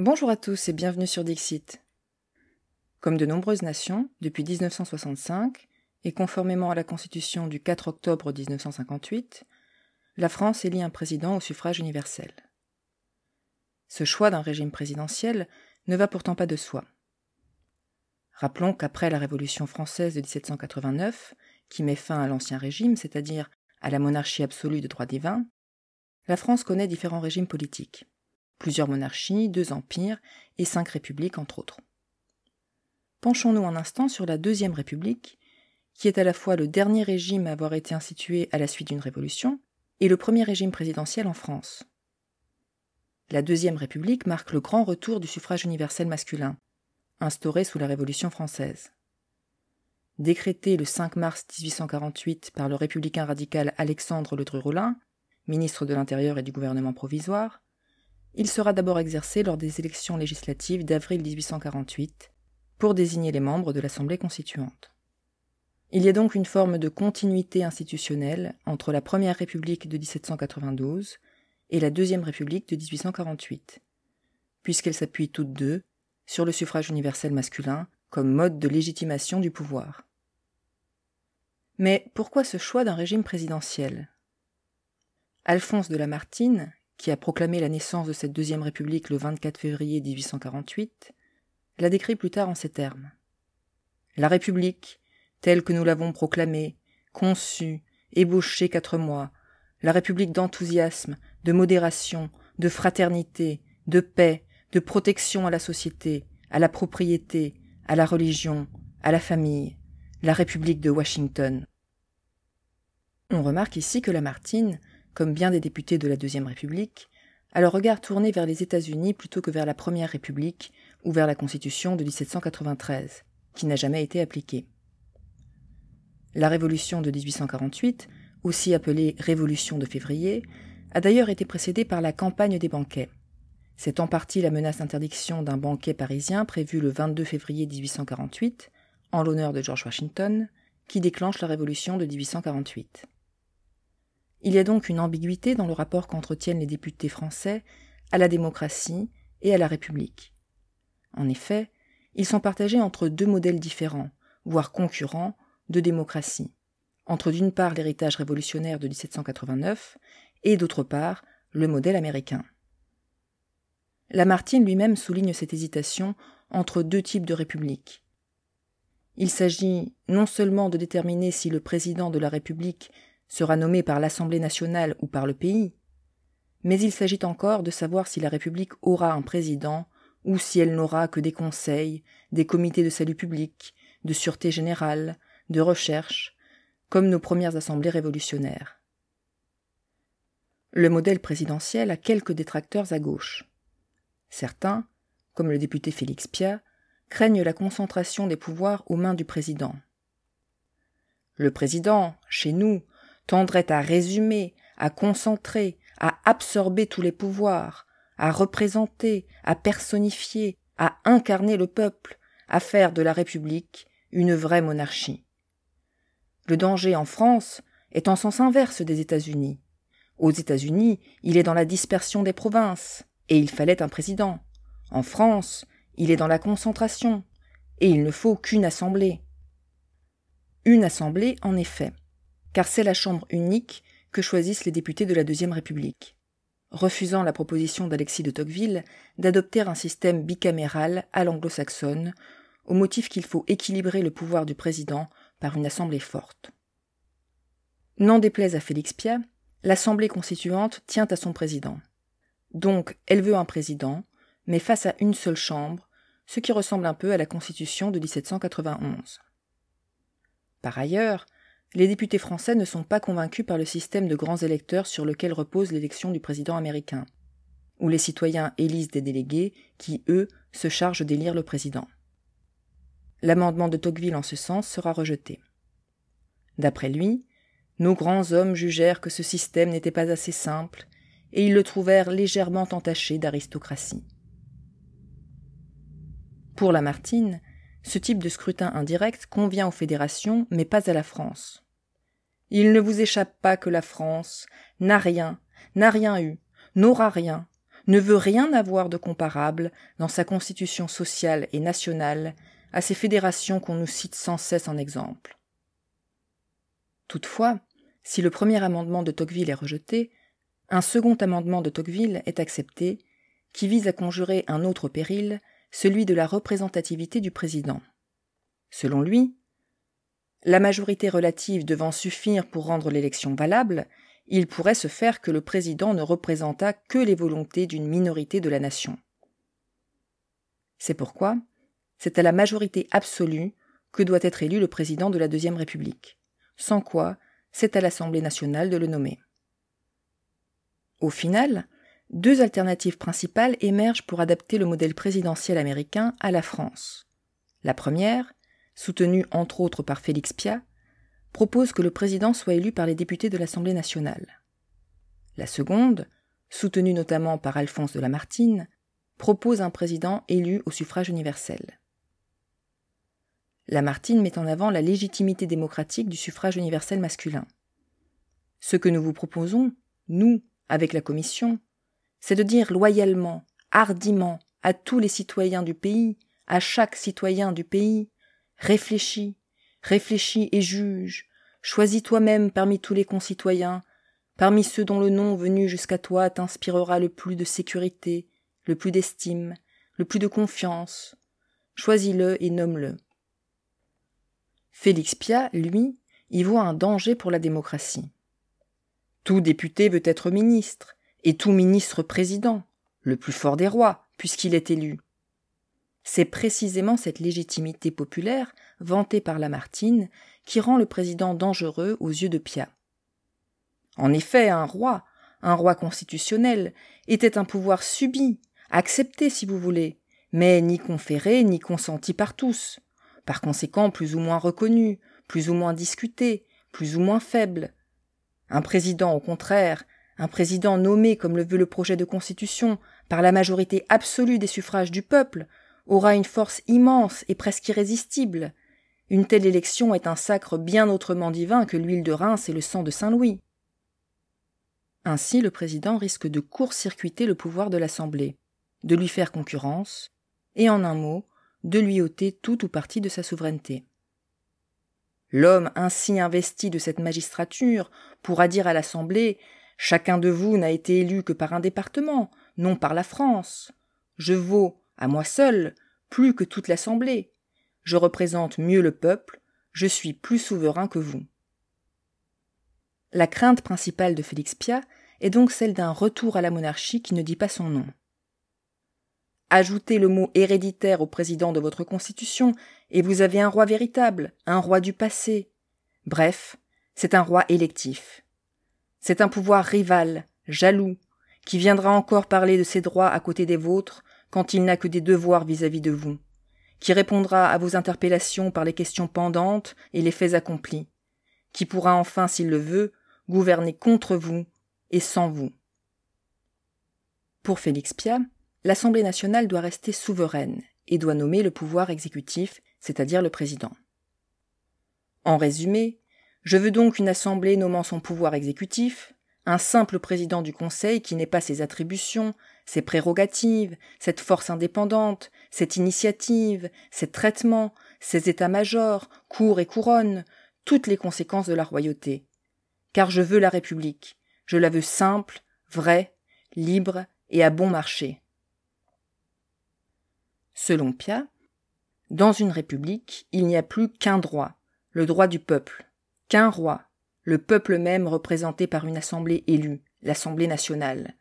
Bonjour à tous et bienvenue sur Dixit. Comme de nombreuses nations, depuis 1965, et conformément à la Constitution du 4 octobre 1958, la France élit un président au suffrage universel. Ce choix d'un régime présidentiel ne va pourtant pas de soi. Rappelons qu'après la Révolution française de 1789, qui met fin à l'Ancien Régime, c'est-à-dire à la monarchie absolue de droit divin, la France connaît différents régimes politiques, plusieurs monarchies, deux empires et cinq républiques entre autres. Penchons-nous un instant sur la Deuxième République, qui est à la fois le dernier régime à avoir été institué à la suite d'une révolution et le premier régime présidentiel en France. La Deuxième République marque le grand retour du suffrage universel masculin, instauré sous la Révolution française. Décrété le 5 mars 1848 par le républicain radical Alexandre Ledru-Rollin, ministre de l'Intérieur et du gouvernement provisoire, il sera d'abord exercé lors des élections législatives d'avril 1848 pour désigner les membres de l'Assemblée constituante. Il y a donc une forme de continuité institutionnelle entre la Première République de 1792 et la Deuxième République de 1848, puisqu'elles s'appuient toutes deux sur le suffrage universel masculin comme mode de légitimation du pouvoir. Mais pourquoi ce choix d'un régime présidentiel? Alphonse de Lamartine, qui a proclamé la naissance de cette Deuxième République le 24 février 1848, la décrit plus tard en ces termes. La République, telle que nous l'avons proclamée, conçue, ébauchée quatre mois, la République d'enthousiasme, de modération, de fraternité, de paix, de protection à la société, à la propriété, à la religion, à la famille, la République de Washington. On remarque ici que Lamartine, comme bien des députés de la Deuxième République, a le regard tourné vers les États-Unis plutôt que vers la Première République ou vers la Constitution de 1793, qui n'a jamais été appliquée. La Révolution de 1848, aussi appelée Révolution de février, a d'ailleurs été précédée par la campagne des banquets. C'est en partie la menace d'interdiction d'un banquet parisien prévu le 22 février 1848, en l'honneur de George Washington, qui déclenche la Révolution de 1848. Il y a donc une ambiguïté dans le rapport qu'entretiennent les députés français à la démocratie et à la République. En effet, ils sont partagés entre deux modèles différents, voire concurrents, de démocratie, entre d'une part l'héritage révolutionnaire de 1789 et d'autre part le modèle américain. Lamartine lui-même souligne cette hésitation entre deux types de républiques. Il s'agit non seulement de déterminer si le président de la République sera nommé par l'Assemblée nationale ou par le pays, mais il s'agit encore de savoir si la République aura un président ou si elle n'aura que des conseils, des comités de salut public, de sûreté générale, de recherche, comme nos premières assemblées révolutionnaires. Le modèle présidentiel a quelques détracteurs à gauche. Certains, comme le député Félix Piat, craignent la concentration des pouvoirs aux mains du président. Le président, chez nous, tendrait à résumer, à concentrer, à absorber tous les pouvoirs, à représenter, à personnifier, à incarner le peuple, à faire de la République une vraie monarchie. Le danger en France est en sens inverse des États-Unis. Aux États-Unis, il est dans la dispersion des provinces, et il fallait un président. En France, il est dans la concentration, et il ne faut qu'une assemblée. Une assemblée, en effet, car c'est la chambre unique que choisissent les députés de la Deuxième République refusant la proposition d'Alexis de Tocqueville d'adopter un système bicaméral à l'anglo-saxonne, au motif qu'il faut équilibrer le pouvoir du président par une assemblée forte. N'en déplaise à Félix Piat, l'assemblée constituante tient à son président. Donc, elle veut un président, mais face à une seule chambre, ce qui ressemble un peu à la constitution de 1791. Par ailleurs, les députés français ne sont pas convaincus par le système de grands électeurs sur lequel repose l'élection du président américain, où les citoyens élisent des délégués qui, eux, se chargent d'élire le président. L'amendement de Tocqueville en ce sens sera rejeté. D'après lui, nos grands hommes jugèrent que ce système n'était pas assez simple, et ils le trouvèrent légèrement entaché d'aristocratie. Pour Lamartine, ce type de scrutin indirect convient aux fédérations, mais pas à la France. Il ne vous échappe pas que la France n'a rien, n'a rien eu, n'aura rien, ne veut rien avoir de comparable dans sa constitution sociale et nationale à ces fédérations qu'on nous cite sans cesse en exemple. Toutefois, si le premier amendement de Tocqueville est rejeté, un second amendement de Tocqueville est accepté, qui vise à conjurer un autre péril, celui de la représentativité du président. Selon lui, la majorité relative devant suffire pour rendre l'élection valable, il pourrait se faire que le président ne représentât que les volontés d'une minorité de la nation. C'est pourquoi c'est à la majorité absolue que doit être élu le président de la Deuxième République, sans quoi c'est à l'Assemblée nationale de le nommer. Au final, deux alternatives principales émergent pour adapter le modèle présidentiel américain à la France. La première, soutenue entre autres par Félix Piat, propose que le président soit élu par les députés de l'Assemblée nationale. La seconde, soutenue notamment par Alphonse de Lamartine, propose un président élu au suffrage universel. Lamartine met en avant la légitimité démocratique du suffrage universel masculin. Ce que nous vous proposons, nous, avec la Commission, c'est de dire loyalement, hardiment, à tous les citoyens du pays, à chaque citoyen du pays, réfléchis, réfléchis et juge, choisis toi-même parmi tous les concitoyens, parmi ceux dont le nom venu jusqu'à toi t'inspirera le plus de sécurité, le plus d'estime, le plus de confiance. Choisis-le et nomme-le. Félix Piat, lui, y voit un danger pour la démocratie. Tout député veut être ministre, et tout ministre président, le plus fort des rois, puisqu'il est élu. C'est précisément cette légitimité populaire, vantée par Lamartine, qui rend le président dangereux aux yeux de Piat. En effet, un roi, un roi constitutionnel, était un pouvoir subi, accepté si vous voulez, mais ni conféré ni consenti par tous, par conséquent plus ou moins reconnu, plus ou moins discuté, plus ou moins faible. Un président, au contraire, un président nommé comme le veut le projet de constitution par la majorité absolue des suffrages du peuple, aura une force immense et presque irrésistible. Une telle élection est un sacre bien autrement divin que l'huile de Reims et le sang de Saint-Louis. Ainsi le président risque de court-circuiter le pouvoir de l'Assemblée, de lui faire concurrence, et en un mot, de lui ôter tout ou partie de sa souveraineté. L'homme ainsi investi de cette magistrature pourra dire à l'Assemblée Chacun de vous n'a été élu que par un département, non par la France. Je vaux, à moi seul, plus que toute l'Assemblée. Je représente mieux le peuple, je suis plus souverain que vous. La crainte principale de Félix Piat est donc celle d'un retour à la monarchie qui ne dit pas son nom. Ajoutez le mot héréditaire au président de votre constitution, et vous avez un roi véritable, un roi du passé. Bref, c'est un roi électif. C'est un pouvoir rival, jaloux, qui viendra encore parler de ses droits à côté des vôtres quand il n'a que des devoirs vis-à-vis de vous, qui répondra à vos interpellations par les questions pendantes et les faits accomplis, qui pourra enfin, s'il le veut, gouverner contre vous et sans vous. Pour Félix Piat, l'Assemblée nationale doit rester souveraine et doit nommer le pouvoir exécutif, c'est-à-dire le président. En résumé, je veux donc une assemblée nommant son pouvoir exécutif, un simple président du Conseil qui n'ait pas ses attributions, ses prérogatives, cette force indépendante, cette initiative, ses traitements, ses états-majors, cours et couronnes, toutes les conséquences de la royauté. Car je veux la République, je la veux simple, vraie, libre et à bon marché. Selon Pia, dans une république, il n'y a plus qu'un droit, le droit du peuple qu'un roi, le peuple même représenté par une assemblée élue, l'Assemblée nationale.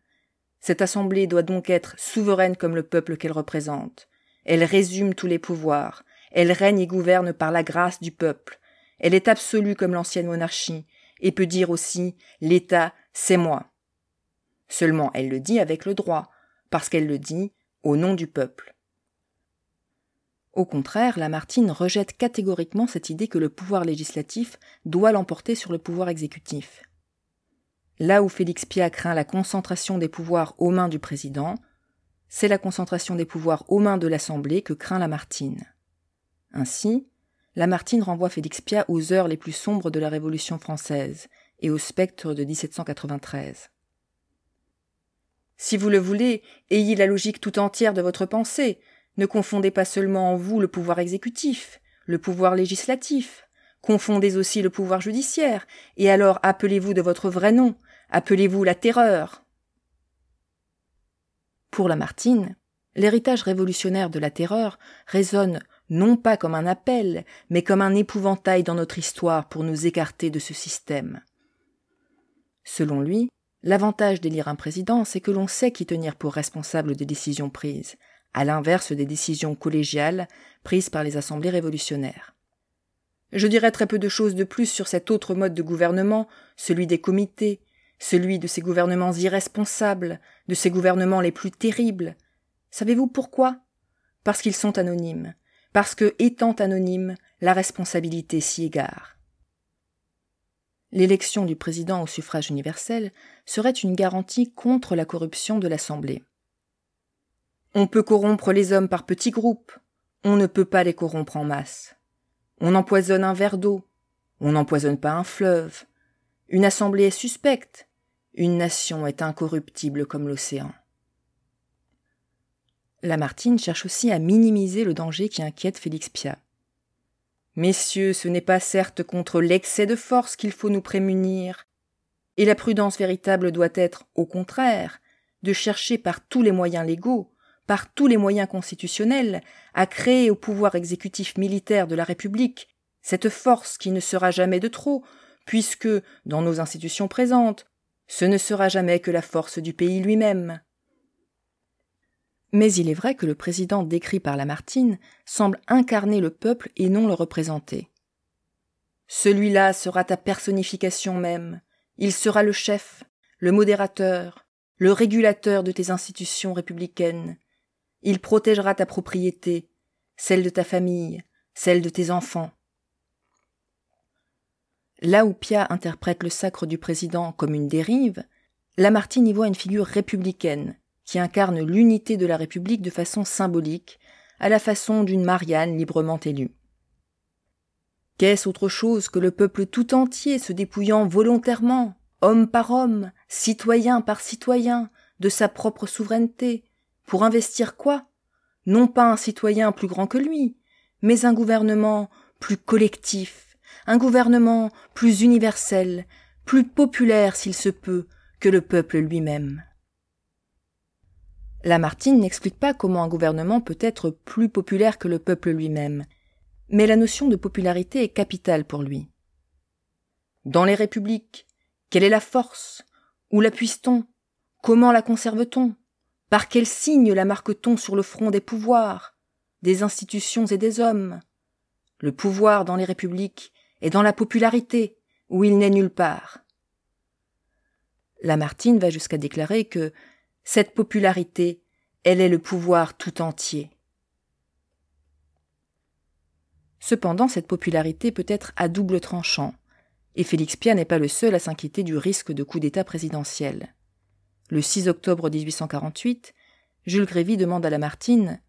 Cette assemblée doit donc être souveraine comme le peuple qu'elle représente. Elle résume tous les pouvoirs, elle règne et gouverne par la grâce du peuple, elle est absolue comme l'ancienne monarchie, et peut dire aussi l'État, c'est moi. Seulement elle le dit avec le droit, parce qu'elle le dit au nom du peuple. Au contraire, Lamartine rejette catégoriquement cette idée que le pouvoir législatif doit l'emporter sur le pouvoir exécutif. Là où Félix Piat craint la concentration des pouvoirs aux mains du président, c'est la concentration des pouvoirs aux mains de l'Assemblée que craint Lamartine. Ainsi, Lamartine renvoie Félix Piat aux heures les plus sombres de la Révolution française et au spectre de 1793. Si vous le voulez, ayez la logique tout entière de votre pensée. Ne confondez pas seulement en vous le pouvoir exécutif, le pouvoir législatif. Confondez aussi le pouvoir judiciaire, et alors appelez-vous de votre vrai nom, appelez-vous la terreur. Pour Lamartine, l'héritage révolutionnaire de la terreur résonne non pas comme un appel, mais comme un épouvantail dans notre histoire pour nous écarter de ce système. Selon lui, l'avantage d'élire un président, c'est que l'on sait qui tenir pour responsable des décisions prises, à l'inverse des décisions collégiales prises par les assemblées révolutionnaires. Je dirais très peu de choses de plus sur cet autre mode de gouvernement, celui des comités, celui de ces gouvernements irresponsables, de ces gouvernements les plus terribles. Savez-vous pourquoi? Parce qu'ils sont anonymes, parce que, étant anonymes, la responsabilité s'y égare. L'élection du président au suffrage universel serait une garantie contre la corruption de l'Assemblée. On peut corrompre les hommes par petits groupes, on ne peut pas les corrompre en masse. On empoisonne un verre d'eau, on n'empoisonne pas un fleuve. Une assemblée est suspecte, une nation est incorruptible comme l'océan. Lamartine cherche aussi à minimiser le danger qui inquiète Félix Piat. Messieurs, ce n'est pas certes contre l'excès de force qu'il faut nous prémunir, et la prudence véritable doit être, au contraire, de chercher par tous les moyens légaux, par tous les moyens constitutionnels, à créer au pouvoir exécutif militaire de la République cette force qui ne sera jamais de trop, puisque, dans nos institutions présentes, ce ne sera jamais que la force du pays lui-même. Mais il est vrai que le président décrit par Lamartine semble incarner le peuple et non le représenter. Celui-là sera ta personnification même, il sera le chef, le modérateur, le régulateur de tes institutions républicaines. Il protégera ta propriété, celle de ta famille, celle de tes enfants. Là où Pia interprète le sacre du président comme une dérive, Lamartine y voit une figure républicaine, qui incarne l'unité de la République de façon symbolique, à la façon d'une Marianne librement élue. Qu'est-ce autre chose que le peuple tout entier se dépouillant volontairement, homme par homme, citoyen par citoyen, de sa propre souveraineté, pour investir quoi? Non pas un citoyen plus grand que lui, mais un gouvernement plus collectif, un gouvernement plus universel, plus populaire s'il se peut, que le peuple lui-même. Lamartine n'explique pas comment un gouvernement peut être plus populaire que le peuple lui-même, mais la notion de popularité est capitale pour lui. Dans les républiques, quelle est la force? Où la puise-t-on Comment la conserve-t-on? Par quel signe la marque-t-on sur le front des pouvoirs, des institutions et des hommes? Le pouvoir dans les républiques est dans la popularité, où il n'est nulle part. Lamartine va jusqu'à déclarer que cette popularité, elle est le pouvoir tout entier. Cependant, cette popularité peut être à double tranchant, et Félix Pia n'est pas le seul à s'inquiéter du risque de coup d'État présidentiel. Le 6 octobre 1848, Jules Grévy demande à Lamartine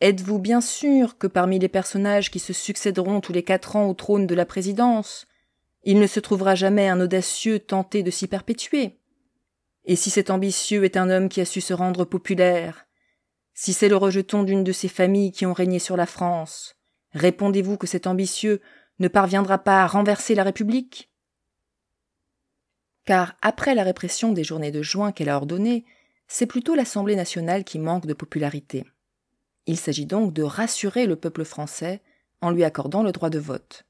Êtes-vous bien sûr que parmi les personnages qui se succéderont tous les quatre ans au trône de la présidence, il ne se trouvera jamais un audacieux tenté de s'y perpétuer? Et si cet ambitieux est un homme qui a su se rendre populaire, si c'est le rejeton d'une de ces familles qui ont régné sur la France, répondez-vous que cet ambitieux ne parviendra pas à renverser la République? Car après la répression des journées de juin qu'elle a ordonnées, c'est plutôt l'Assemblée nationale qui manque de popularité. Il s'agit donc de rassurer le peuple français en lui accordant le droit de vote.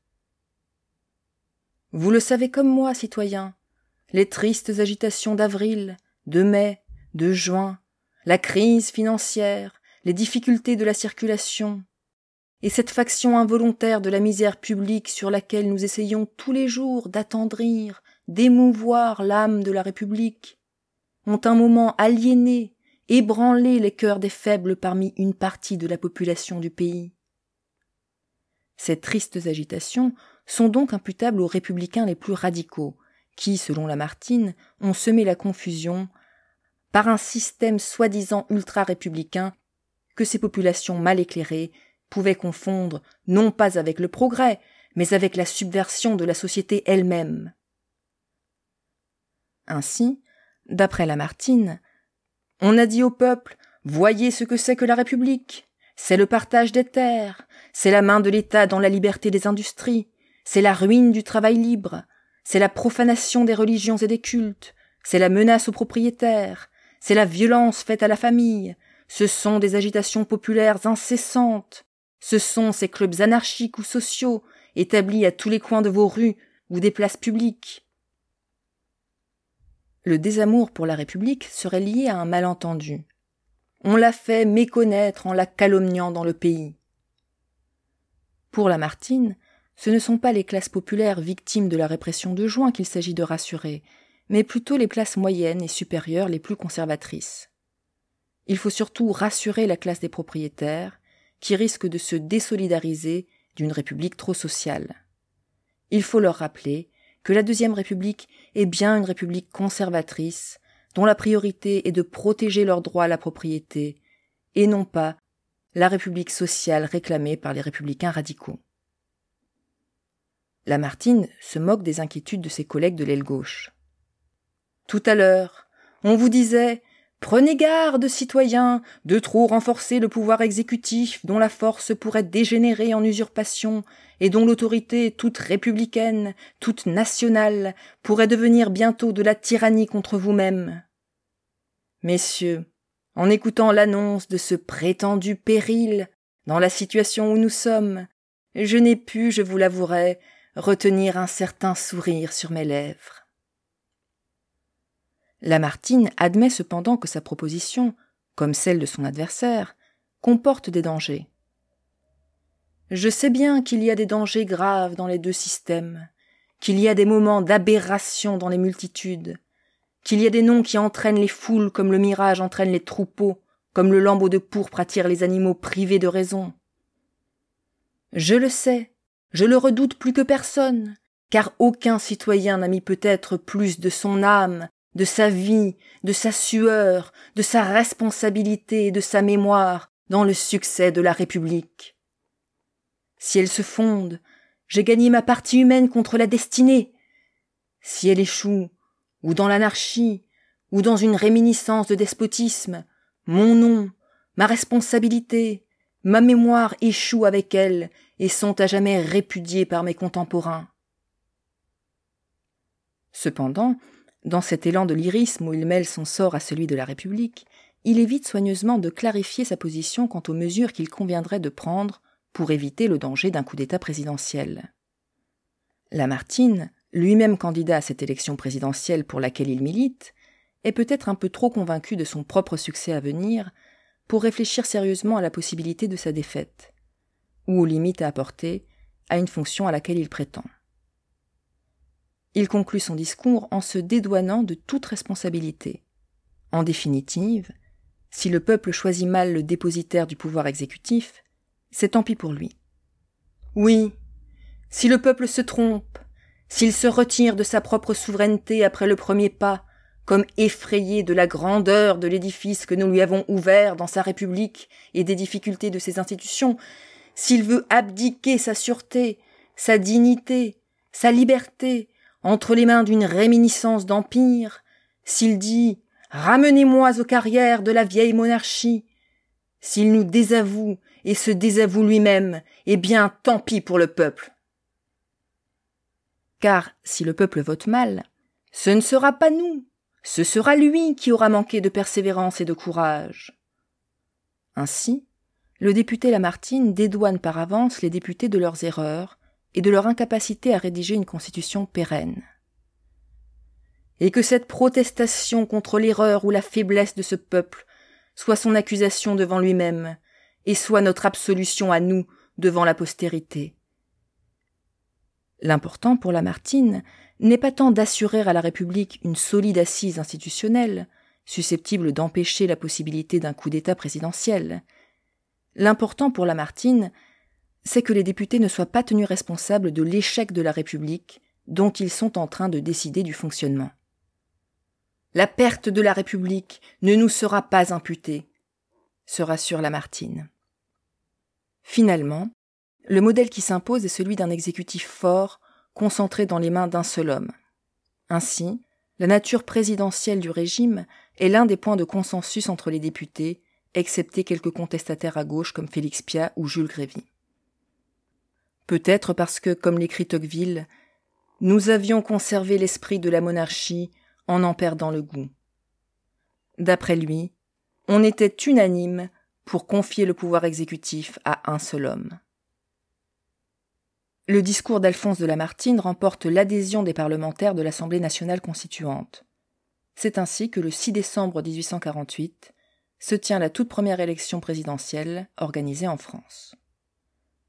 Vous le savez comme moi, citoyens, les tristes agitations d'avril, de mai, de juin, la crise financière, les difficultés de la circulation, et cette faction involontaire de la misère publique sur laquelle nous essayons tous les jours d'attendrir, d'émouvoir l'âme de la République, ont un moment aliéné, ébranlé les cœurs des faibles parmi une partie de la population du pays. Ces tristes agitations sont donc imputables aux républicains les plus radicaux, qui, selon Lamartine, ont semé la confusion par un système soi-disant ultra-républicain que ces populations mal éclairées pouvaient confondre non pas avec le progrès, mais avec la subversion de la société elle-même. Ainsi, d'après Lamartine, On a dit au peuple Voyez ce que c'est que la République. C'est le partage des terres, c'est la main de l'État dans la liberté des industries, c'est la ruine du travail libre, c'est la profanation des religions et des cultes, c'est la menace aux propriétaires, c'est la violence faite à la famille, ce sont des agitations populaires incessantes, ce sont ces clubs anarchiques ou sociaux établis à tous les coins de vos rues ou des places publiques. Le désamour pour la République serait lié à un malentendu. On l'a fait méconnaître en la calomniant dans le pays. Pour Lamartine, ce ne sont pas les classes populaires victimes de la répression de juin qu'il s'agit de rassurer, mais plutôt les classes moyennes et supérieures les plus conservatrices. Il faut surtout rassurer la classe des propriétaires, qui risque de se désolidariser d'une république trop sociale. Il faut leur rappeler que la deuxième république est bien une république conservatrice, dont la priorité est de protéger leurs droits à la propriété, et non pas la république sociale réclamée par les républicains radicaux. Lamartine se moque des inquiétudes de ses collègues de l'aile gauche. Tout à l'heure, on vous disait Prenez garde, citoyens, de trop renforcer le pouvoir exécutif dont la force pourrait dégénérer en usurpation et dont l'autorité toute républicaine, toute nationale, pourrait devenir bientôt de la tyrannie contre vous-mêmes. Messieurs, en écoutant l'annonce de ce prétendu péril, dans la situation où nous sommes, je n'ai pu, je vous l'avouerai, retenir un certain sourire sur mes lèvres. Lamartine admet cependant que sa proposition, comme celle de son adversaire, comporte des dangers. Je sais bien qu'il y a des dangers graves dans les deux systèmes, qu'il y a des moments d'aberration dans les multitudes, qu'il y a des noms qui entraînent les foules comme le mirage entraîne les troupeaux, comme le lambeau de pourpre attire les animaux privés de raison. Je le sais, je le redoute plus que personne, car aucun citoyen n'a mis peut-être plus de son âme, de sa vie, de sa sueur, de sa responsabilité et de sa mémoire dans le succès de la République. Si elle se fonde, j'ai gagné ma partie humaine contre la destinée. Si elle échoue, ou dans l'anarchie, ou dans une réminiscence de despotisme, mon nom, ma responsabilité, ma mémoire échouent avec elle et sont à jamais répudiés par mes contemporains. Cependant, dans cet élan de lyrisme où il mêle son sort à celui de la République, il évite soigneusement de clarifier sa position quant aux mesures qu'il conviendrait de prendre pour éviter le danger d'un coup d'État présidentiel. Lamartine, lui-même candidat à cette élection présidentielle pour laquelle il milite, est peut-être un peu trop convaincu de son propre succès à venir pour réfléchir sérieusement à la possibilité de sa défaite, ou aux limites à apporter à une fonction à laquelle il prétend. Il conclut son discours en se dédouanant de toute responsabilité. En définitive, si le peuple choisit mal le dépositaire du pouvoir exécutif, c'est tant pis pour lui. Oui, si le peuple se trompe, s'il se retire de sa propre souveraineté après le premier pas, comme effrayé de la grandeur de l'édifice que nous lui avons ouvert dans sa République et des difficultés de ses institutions, s'il veut abdiquer sa sûreté, sa dignité, sa liberté, entre les mains d'une réminiscence d'empire, s'il dit Ramenez-moi aux carrières de la vieille monarchie, s'il nous désavoue et se désavoue lui-même, eh bien tant pis pour le peuple. Car si le peuple vote mal, ce ne sera pas nous, ce sera lui qui aura manqué de persévérance et de courage. Ainsi, le député Lamartine dédouane par avance les députés de leurs erreurs et de leur incapacité à rédiger une constitution pérenne. Et que cette protestation contre l'erreur ou la faiblesse de ce peuple soit son accusation devant lui-même, et soit notre absolution à nous devant la postérité. L'important pour Lamartine n'est pas tant d'assurer à la République une solide assise institutionnelle, susceptible d'empêcher la possibilité d'un coup d'État présidentiel. L'important pour Lamartine, c'est que les députés ne soient pas tenus responsables de l'échec de la République dont ils sont en train de décider du fonctionnement. La perte de la République ne nous sera pas imputée, se rassure Lamartine. Finalement, le modèle qui s'impose est celui d'un exécutif fort, concentré dans les mains d'un seul homme. Ainsi, la nature présidentielle du régime est l'un des points de consensus entre les députés, excepté quelques contestataires à gauche comme Félix Piat ou Jules Grévy. Peut-être parce que, comme l'écrit Tocqueville, nous avions conservé l'esprit de la monarchie en en perdant le goût. D'après lui, on était unanime pour confier le pouvoir exécutif à un seul homme. Le discours d'Alphonse de Lamartine remporte l'adhésion des parlementaires de l'Assemblée nationale constituante. C'est ainsi que le 6 décembre 1848 se tient la toute première élection présidentielle organisée en France.